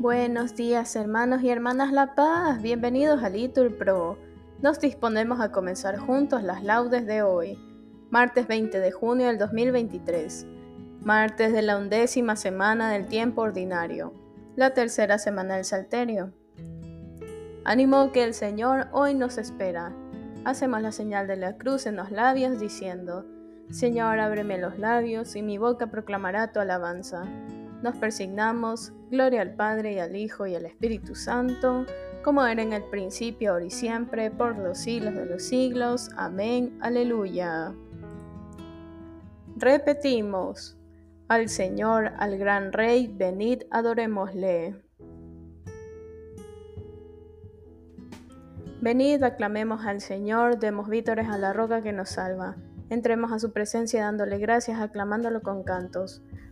Buenos días hermanos y hermanas La Paz, bienvenidos a Litur Pro. Nos disponemos a comenzar juntos las laudes de hoy, martes 20 de junio del 2023, martes de la undécima semana del tiempo ordinario, la tercera semana del Salterio. Ánimo que el Señor hoy nos espera. Hacemos la señal de la cruz en los labios diciendo, Señor, ábreme los labios y mi boca proclamará tu alabanza nos persignamos, gloria al Padre y al Hijo y al Espíritu Santo, como era en el principio, ahora y siempre, por los siglos de los siglos. Amén. Aleluya. Repetimos, al Señor, al gran Rey, venid, adorémosle. Venid, aclamemos al Señor, demos vítores a la roca que nos salva. Entremos a su presencia dándole gracias, aclamándolo con cantos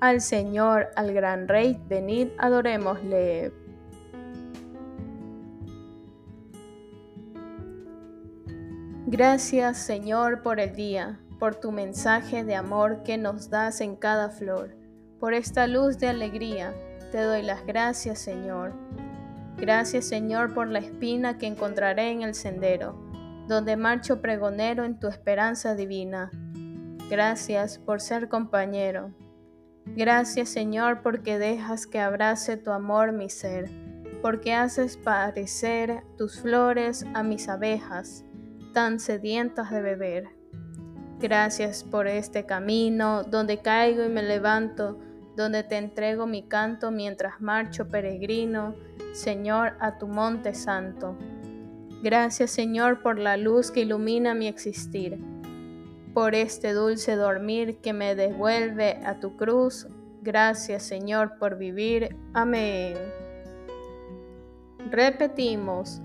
al Señor, al gran Rey, venid, adorémosle. Gracias Señor por el día, por tu mensaje de amor que nos das en cada flor, por esta luz de alegría. Te doy las gracias Señor. Gracias Señor por la espina que encontraré en el sendero, donde marcho pregonero en tu esperanza divina. Gracias por ser compañero, Gracias Señor porque dejas que abrace tu amor mi ser, porque haces parecer tus flores a mis abejas, tan sedientas de beber. Gracias por este camino donde caigo y me levanto, donde te entrego mi canto mientras marcho peregrino, Señor, a tu monte santo. Gracias Señor por la luz que ilumina mi existir por este dulce dormir que me devuelve a tu cruz. Gracias Señor por vivir. Amén. Repetimos,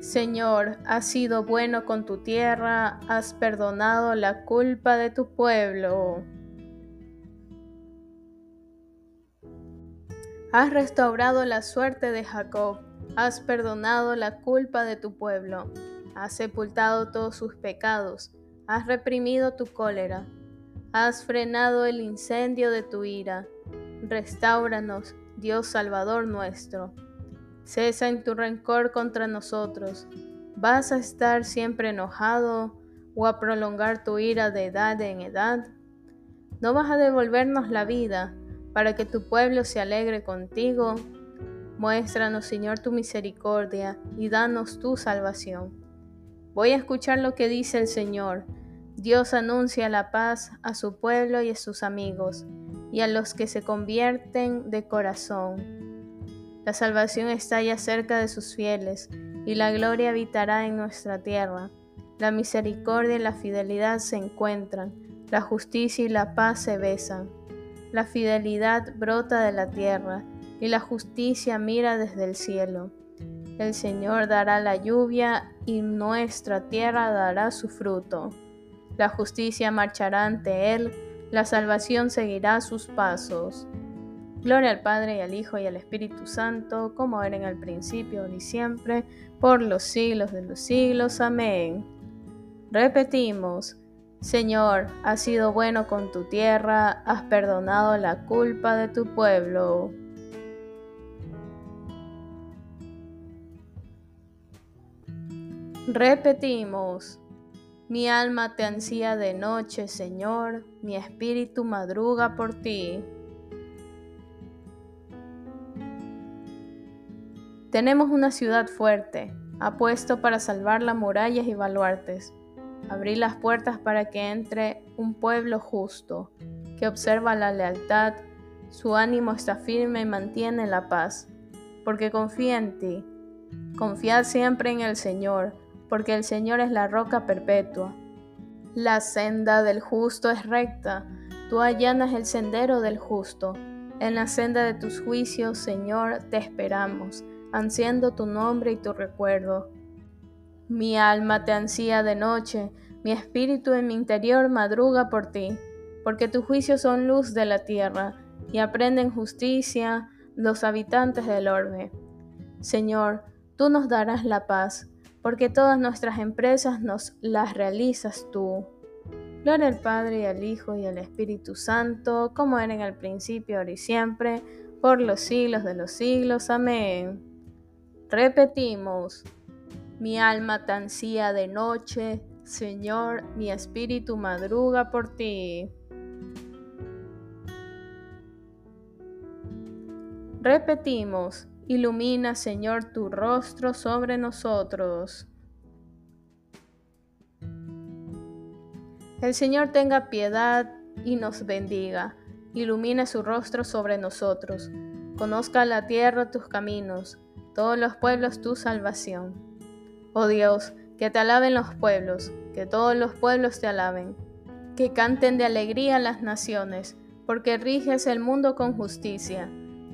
Señor, has sido bueno con tu tierra, has perdonado la culpa de tu pueblo. Has restaurado la suerte de Jacob, has perdonado la culpa de tu pueblo, has sepultado todos sus pecados Has reprimido tu cólera, has frenado el incendio de tu ira. Restáuranos, Dios Salvador nuestro. Cesa en tu rencor contra nosotros. ¿Vas a estar siempre enojado o a prolongar tu ira de edad en edad? ¿No vas a devolvernos la vida para que tu pueblo se alegre contigo? Muéstranos, Señor, tu misericordia y danos tu salvación. Voy a escuchar lo que dice el Señor. Dios anuncia la paz a su pueblo y a sus amigos, y a los que se convierten de corazón. La salvación está ya cerca de sus fieles, y la gloria habitará en nuestra tierra. La misericordia y la fidelidad se encuentran, la justicia y la paz se besan. La fidelidad brota de la tierra, y la justicia mira desde el cielo. El Señor dará la lluvia y nuestra tierra dará su fruto. La justicia marchará ante Él, la salvación seguirá sus pasos. Gloria al Padre y al Hijo y al Espíritu Santo, como era en el principio, y siempre, por los siglos de los siglos. Amén. Repetimos, Señor, has sido bueno con tu tierra, has perdonado la culpa de tu pueblo. Repetimos, mi alma te ansía de noche, Señor, mi espíritu madruga por ti. Tenemos una ciudad fuerte, apuesto para salvar las murallas y baluartes. Abrí las puertas para que entre un pueblo justo, que observa la lealtad, su ánimo está firme y mantiene la paz, porque confía en ti. Confiad siempre en el Señor, porque el Señor es la roca perpetua. La senda del justo es recta, tú allanas el sendero del justo. En la senda de tus juicios, Señor, te esperamos, ansiando tu nombre y tu recuerdo. Mi alma te ansía de noche, mi espíritu en mi interior madruga por ti, porque tus juicios son luz de la tierra, y aprenden justicia los habitantes del orbe. Señor, tú nos darás la paz, porque todas nuestras empresas nos las realizas tú. Gloria al Padre y al Hijo y al Espíritu Santo, como era en el principio, ahora y siempre, por los siglos de los siglos. Amén. Repetimos, mi alma te ansía de noche, Señor, mi espíritu madruga por ti. Repetimos, ilumina, Señor, tu rostro sobre nosotros. El Señor tenga piedad y nos bendiga, ilumina su rostro sobre nosotros, conozca la tierra tus caminos, todos los pueblos tu salvación. Oh Dios, que te alaben los pueblos, que todos los pueblos te alaben, que canten de alegría las naciones, porque riges el mundo con justicia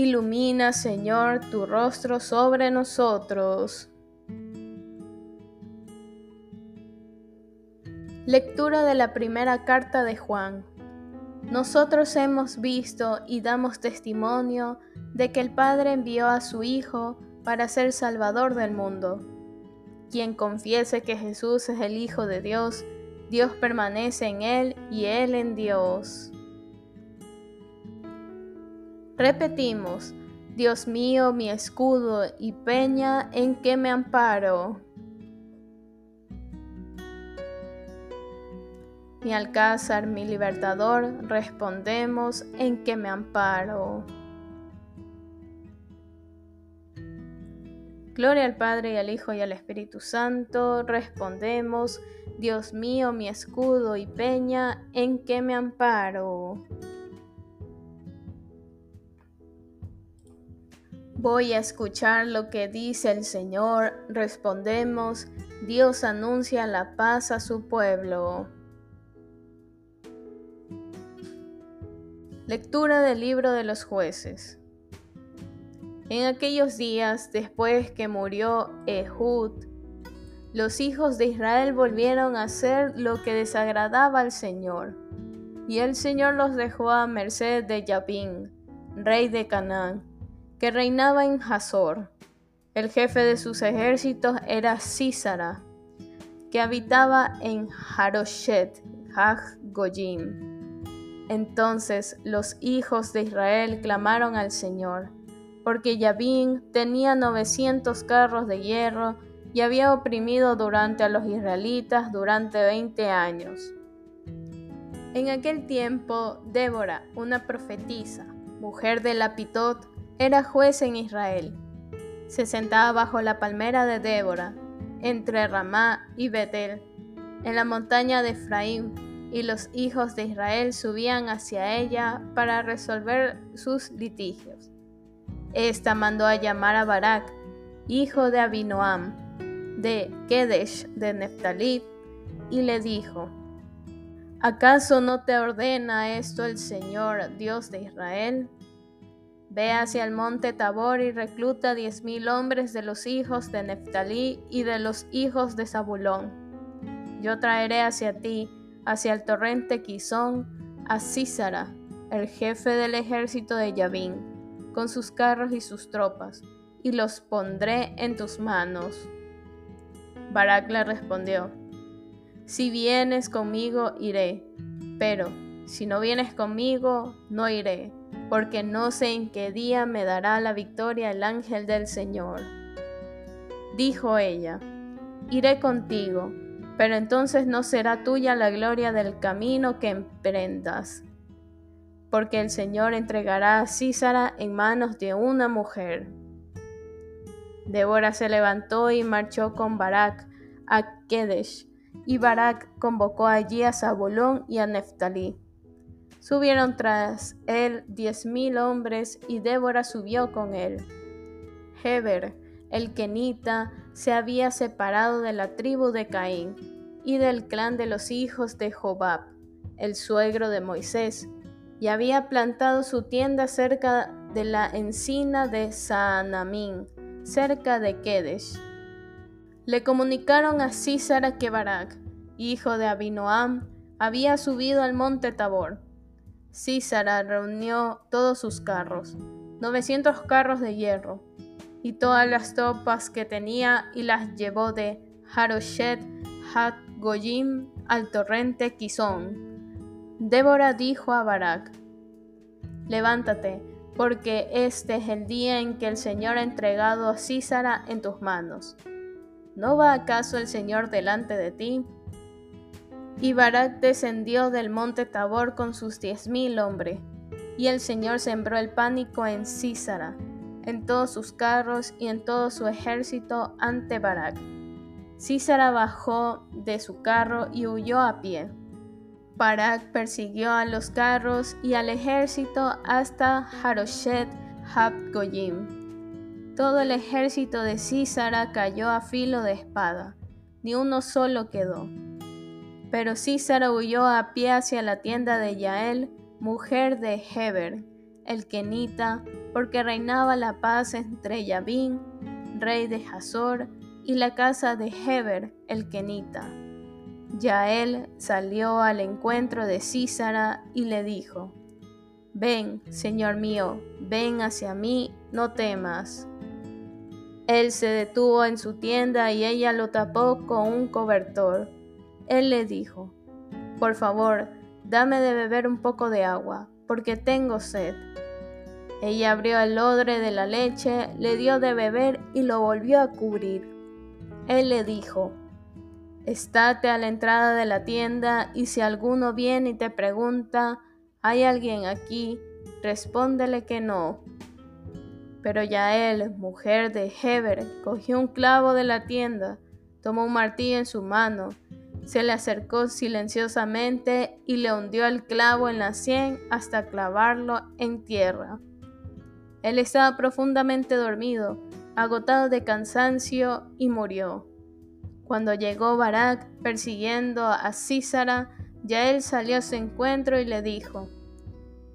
Ilumina, Señor, tu rostro sobre nosotros. Lectura de la primera carta de Juan. Nosotros hemos visto y damos testimonio de que el Padre envió a su Hijo para ser Salvador del mundo. Quien confiese que Jesús es el Hijo de Dios, Dios permanece en Él y Él en Dios. Repetimos, Dios mío, mi escudo y peña en que me amparo. Mi alcázar, mi libertador, respondemos en que me amparo. Gloria al Padre y al Hijo y al Espíritu Santo, respondemos, Dios mío, mi escudo y peña, en que me amparo. Voy a escuchar lo que dice el Señor, respondemos, Dios anuncia la paz a su pueblo. Lectura del libro de los jueces. En aquellos días, después que murió Ehud, los hijos de Israel volvieron a hacer lo que desagradaba al Señor, y el Señor los dejó a merced de Yabín, rey de Canaán que reinaba en Hazor. El jefe de sus ejércitos era Císara, que habitaba en Haroshet, Hag Goyim. Entonces los hijos de Israel clamaron al Señor, porque Yabín tenía 900 carros de hierro y había oprimido durante a los israelitas durante 20 años. En aquel tiempo, Débora, una profetisa, mujer de Lapitot, era juez en Israel. Se sentaba bajo la palmera de Débora, entre Ramá y Betel, en la montaña de Efraín, y los hijos de Israel subían hacia ella para resolver sus litigios. Esta mandó a llamar a Barak, hijo de Abinoam, de Kedesh de Neftalí, y le dijo, ¿acaso no te ordena esto el Señor, Dios de Israel? Ve hacia el monte Tabor y recluta diez mil hombres de los hijos de Neftalí y de los hijos de Zabulón. Yo traeré hacia ti, hacia el torrente Quizón, a Císara, el jefe del ejército de Yabín, con sus carros y sus tropas, y los pondré en tus manos. Barak le respondió, Si vienes conmigo, iré, pero si no vienes conmigo, no iré, porque no sé en qué día me dará la victoria el ángel del Señor. Dijo ella, Iré contigo, pero entonces no será tuya la gloria del camino que emprendas, porque el Señor entregará a Císara en manos de una mujer. Débora se levantó y marchó con Barak a Kedesh, y Barak convocó allí a Zabulón y a Neftalí. Subieron tras él diez mil hombres, y Débora subió con él. Heber, el kenita, se había separado de la tribu de Caín y del clan de los hijos de Jobab, el suegro de Moisés, y había plantado su tienda cerca de la encina de Saanamín, cerca de Kedesh. Le comunicaron a Císara que Barak, hijo de Abinoam, había subido al monte Tabor. Císara reunió todos sus carros, 900 carros de hierro, y todas las tropas que tenía y las llevó de Haroshet Hat Goyim al torrente Kizón. Débora dijo a Barak, Levántate, porque este es el día en que el Señor ha entregado a Císara en tus manos. ¿No va acaso el Señor delante de ti? Y Barak descendió del monte Tabor con sus diez mil hombres, y el Señor sembró el pánico en Císara, en todos sus carros y en todo su ejército ante Barak. Císara bajó de su carro y huyó a pie. Barak persiguió a los carros y al ejército hasta Haroshet Habgoyim. Todo el ejército de Císara cayó a filo de espada, ni uno solo quedó. Pero Císara huyó a pie hacia la tienda de Yael, mujer de Heber, el kenita, porque reinaba la paz entre Yabín, rey de Hazor, y la casa de Heber, el kenita. Yael salió al encuentro de Císara y le dijo, Ven, señor mío, ven hacia mí, no temas. Él se detuvo en su tienda y ella lo tapó con un cobertor. Él le dijo, Por favor, dame de beber un poco de agua, porque tengo sed. Ella abrió el odre de la leche, le dio de beber y lo volvió a cubrir. Él le dijo, Estate a la entrada de la tienda y si alguno viene y te pregunta, ¿hay alguien aquí? Respóndele que no. Pero Yael, mujer de Heber, cogió un clavo de la tienda, tomó un martillo en su mano, se le acercó silenciosamente y le hundió el clavo en la sien hasta clavarlo en tierra. Él estaba profundamente dormido, agotado de cansancio, y murió. Cuando llegó Barak persiguiendo a Císara, ya él salió a su encuentro y le dijo,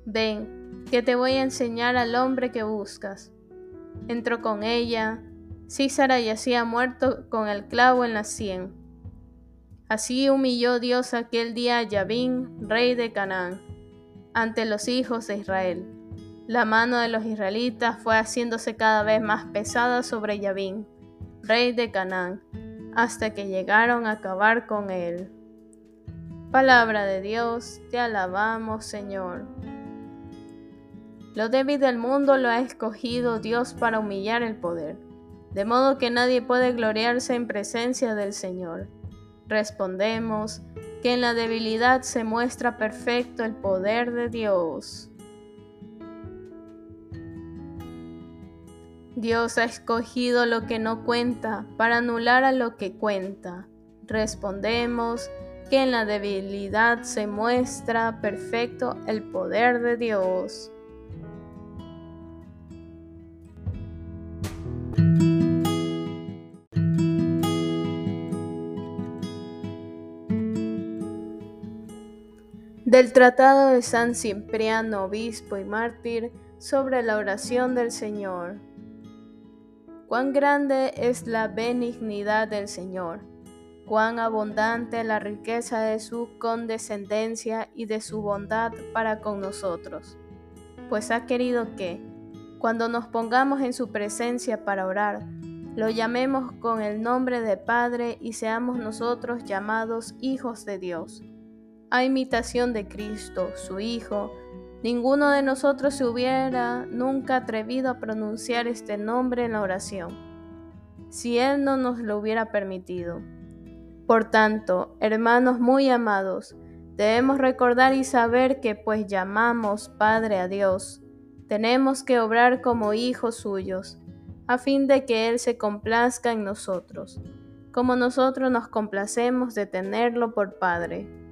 Ven, que te voy a enseñar al hombre que buscas. Entró con ella, Císara yacía muerto con el clavo en la sien. Así humilló Dios aquel día a Yabín, rey de Canaán, ante los hijos de Israel. La mano de los israelitas fue haciéndose cada vez más pesada sobre Yabín, rey de Canaán, hasta que llegaron a acabar con él. Palabra de Dios, te alabamos Señor. Lo débil del mundo lo ha escogido Dios para humillar el poder, de modo que nadie puede gloriarse en presencia del Señor. Respondemos que en la debilidad se muestra perfecto el poder de Dios. Dios ha escogido lo que no cuenta para anular a lo que cuenta. Respondemos que en la debilidad se muestra perfecto el poder de Dios. Del Tratado de San Cipriano, obispo y mártir, sobre la oración del Señor. Cuán grande es la benignidad del Señor, cuán abundante la riqueza de su condescendencia y de su bondad para con nosotros, pues ha querido que, Cuando nos pongamos en su presencia para orar, lo llamemos con el nombre de Padre y seamos nosotros llamados hijos de Dios. A imitación de Cristo, su Hijo, ninguno de nosotros se hubiera nunca atrevido a pronunciar este nombre en la oración, si Él no nos lo hubiera permitido. Por tanto, hermanos muy amados, debemos recordar y saber que pues llamamos Padre a Dios, tenemos que obrar como hijos suyos, a fin de que Él se complazca en nosotros, como nosotros nos complacemos de tenerlo por Padre.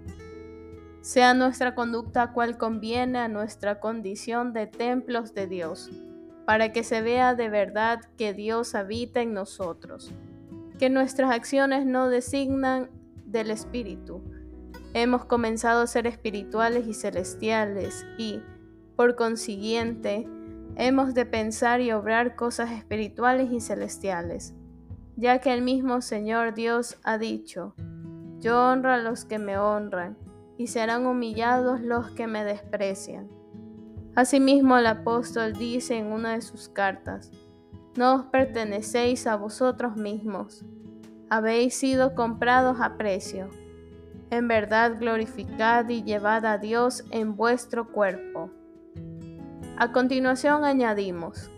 Sea nuestra conducta cual conviene a nuestra condición de templos de Dios, para que se vea de verdad que Dios habita en nosotros, que nuestras acciones no designan del Espíritu. Hemos comenzado a ser espirituales y celestiales y, por consiguiente, hemos de pensar y obrar cosas espirituales y celestiales, ya que el mismo Señor Dios ha dicho, yo honro a los que me honran, y serán humillados los que me desprecian. Asimismo el apóstol dice en una de sus cartas, no os pertenecéis a vosotros mismos, habéis sido comprados a precio. En verdad glorificad y llevad a Dios en vuestro cuerpo. A continuación añadimos,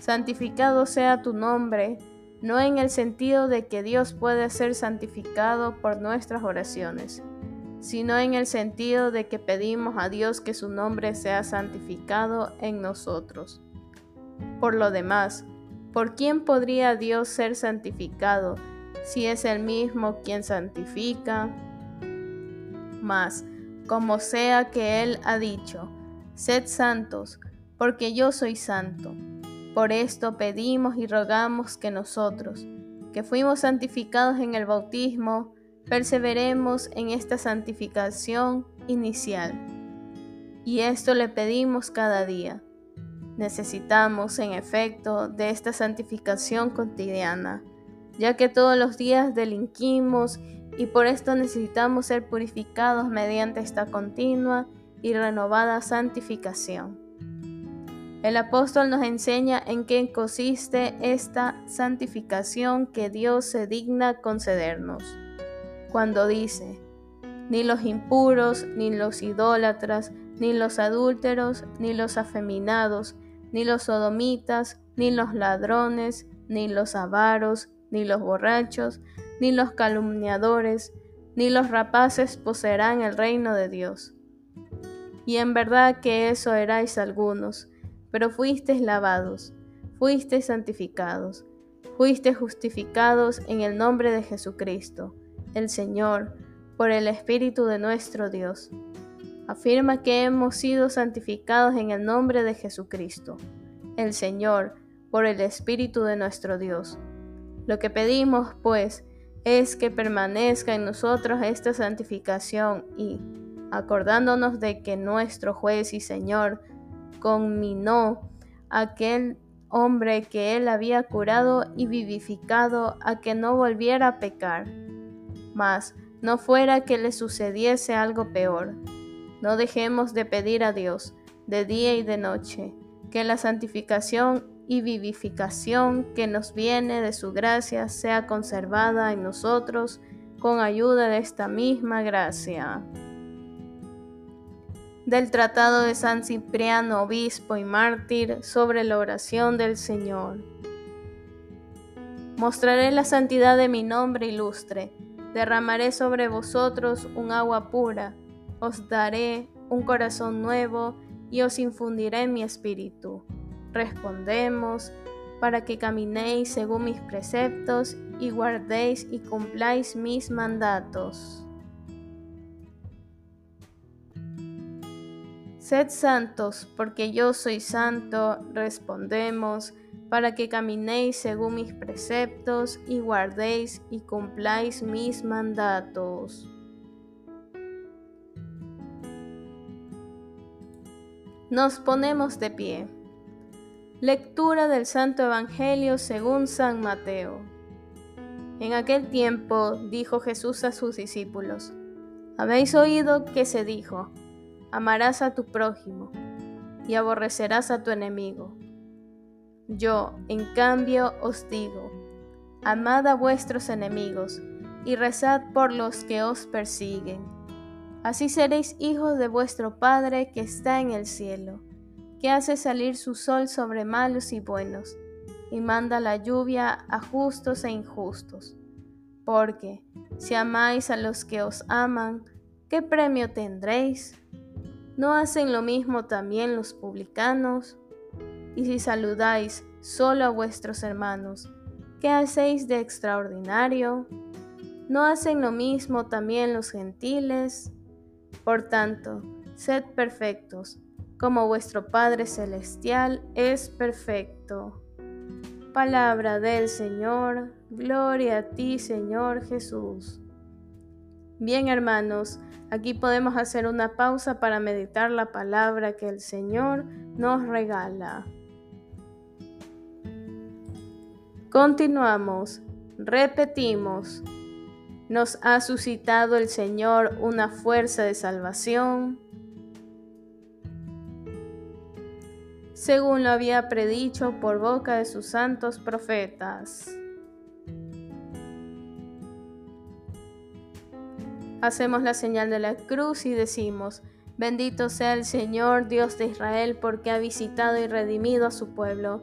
santificado sea tu nombre, no en el sentido de que Dios puede ser santificado por nuestras oraciones, sino en el sentido de que pedimos a Dios que su nombre sea santificado en nosotros. Por lo demás, ¿por quién podría Dios ser santificado si es el mismo quien santifica? Mas, como sea que Él ha dicho, sed santos, porque yo soy santo. Por esto pedimos y rogamos que nosotros, que fuimos santificados en el bautismo, perseveremos en esta santificación inicial. Y esto le pedimos cada día. Necesitamos, en efecto, de esta santificación cotidiana, ya que todos los días delinquimos y por esto necesitamos ser purificados mediante esta continua y renovada santificación. El apóstol nos enseña en qué consiste esta santificación que Dios se digna concedernos. Cuando dice, ni los impuros, ni los idólatras, ni los adúlteros, ni los afeminados, ni los sodomitas, ni los ladrones, ni los avaros, ni los borrachos, ni los calumniadores, ni los rapaces poseerán el reino de Dios. Y en verdad que eso erais algunos, pero fuisteis lavados, fuisteis santificados, fuisteis justificados en el nombre de Jesucristo, el Señor, por el Espíritu de nuestro Dios. Afirma que hemos sido santificados en el nombre de Jesucristo, el Señor, por el Espíritu de nuestro Dios. Lo que pedimos, pues, es que permanezca en nosotros esta santificación y, acordándonos de que nuestro juez y Señor conminó a aquel hombre que él había curado y vivificado a que no volviera a pecar. Mas no fuera que le sucediese algo peor. No dejemos de pedir a Dios de día y de noche que la santificación y vivificación que nos viene de su gracia sea conservada en nosotros con ayuda de esta misma gracia del Tratado de San Cipriano, obispo y mártir, sobre la oración del Señor. Mostraré la santidad de mi nombre ilustre, derramaré sobre vosotros un agua pura, os daré un corazón nuevo y os infundiré mi espíritu. Respondemos, para que caminéis según mis preceptos y guardéis y cumpláis mis mandatos. Sed santos, porque yo soy santo, respondemos, para que caminéis según mis preceptos y guardéis y cumpláis mis mandatos. Nos ponemos de pie. Lectura del Santo Evangelio según San Mateo. En aquel tiempo dijo Jesús a sus discípulos, Habéis oído que se dijo, amarás a tu prójimo y aborrecerás a tu enemigo. Yo, en cambio, os digo, amad a vuestros enemigos y rezad por los que os persiguen. Así seréis hijos de vuestro Padre que está en el cielo, que hace salir su sol sobre malos y buenos, y manda la lluvia a justos e injustos. Porque, si amáis a los que os aman, ¿qué premio tendréis? ¿No hacen lo mismo también los publicanos? Y si saludáis solo a vuestros hermanos, ¿qué hacéis de extraordinario? ¿No hacen lo mismo también los gentiles? Por tanto, sed perfectos, como vuestro Padre Celestial es perfecto. Palabra del Señor, gloria a ti Señor Jesús. Bien hermanos, aquí podemos hacer una pausa para meditar la palabra que el Señor nos regala. Continuamos, repetimos, nos ha suscitado el Señor una fuerza de salvación, según lo había predicho por boca de sus santos profetas. Hacemos la señal de la cruz y decimos, bendito sea el Señor Dios de Israel porque ha visitado y redimido a su pueblo,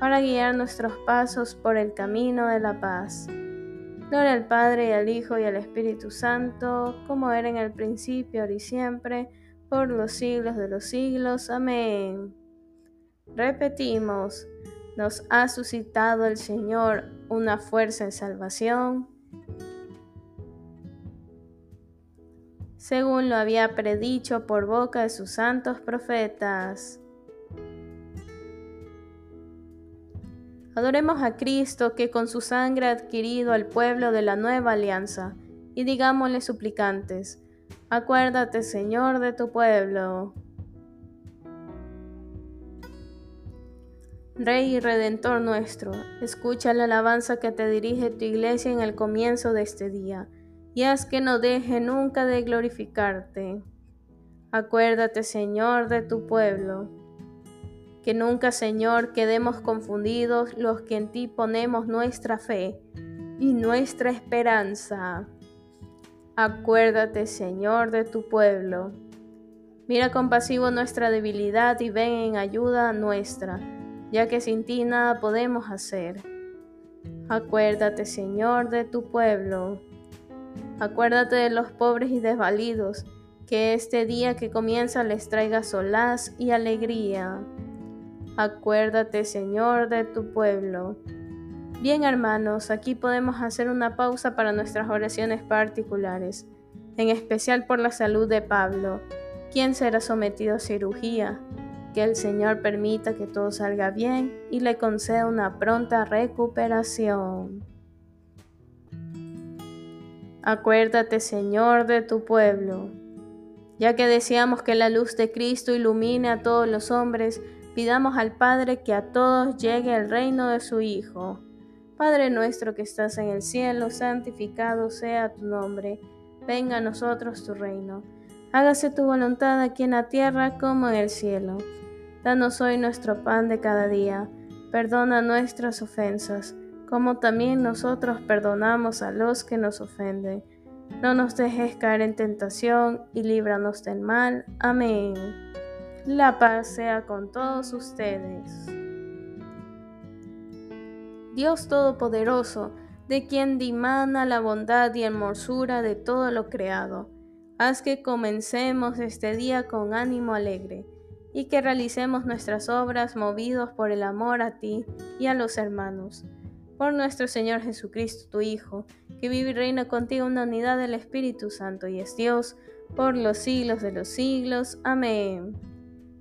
para guiar nuestros pasos por el camino de la paz. Gloria al Padre y al Hijo y al Espíritu Santo, como era en el principio, ahora y siempre, por los siglos de los siglos. Amén. Repetimos, nos ha suscitado el Señor una fuerza de salvación según lo había predicho por boca de sus santos profetas. Adoremos a Cristo que con su sangre ha adquirido al pueblo de la nueva alianza, y digámosle suplicantes, acuérdate Señor de tu pueblo. Rey y Redentor nuestro, escucha la alabanza que te dirige tu iglesia en el comienzo de este día y haz que no deje nunca de glorificarte. Acuérdate, Señor, de tu pueblo. Que nunca, Señor, quedemos confundidos los que en ti ponemos nuestra fe y nuestra esperanza. Acuérdate, Señor, de tu pueblo. Mira compasivo nuestra debilidad y ven en ayuda nuestra, ya que sin ti nada podemos hacer. Acuérdate, Señor, de tu pueblo. Acuérdate de los pobres y desvalidos, que este día que comienza les traiga solaz y alegría. Acuérdate, Señor, de tu pueblo. Bien, hermanos, aquí podemos hacer una pausa para nuestras oraciones particulares, en especial por la salud de Pablo, quien será sometido a cirugía. Que el Señor permita que todo salga bien y le conceda una pronta recuperación. Acuérdate, Señor, de tu pueblo. Ya que deseamos que la luz de Cristo ilumine a todos los hombres, pidamos al Padre que a todos llegue el reino de su Hijo. Padre nuestro que estás en el cielo, santificado sea tu nombre. Venga a nosotros tu reino. Hágase tu voluntad aquí en la tierra como en el cielo. Danos hoy nuestro pan de cada día. Perdona nuestras ofensas como también nosotros perdonamos a los que nos ofenden. No nos dejes caer en tentación y líbranos del mal. Amén. La paz sea con todos ustedes. Dios Todopoderoso, de quien dimana la bondad y hermosura de todo lo creado. Haz que comencemos este día con ánimo alegre y que realicemos nuestras obras movidos por el amor a ti y a los hermanos. Por nuestro Señor Jesucristo, tu Hijo, que vive y reina contigo en la unidad del Espíritu Santo y es Dios por los siglos de los siglos. Amén.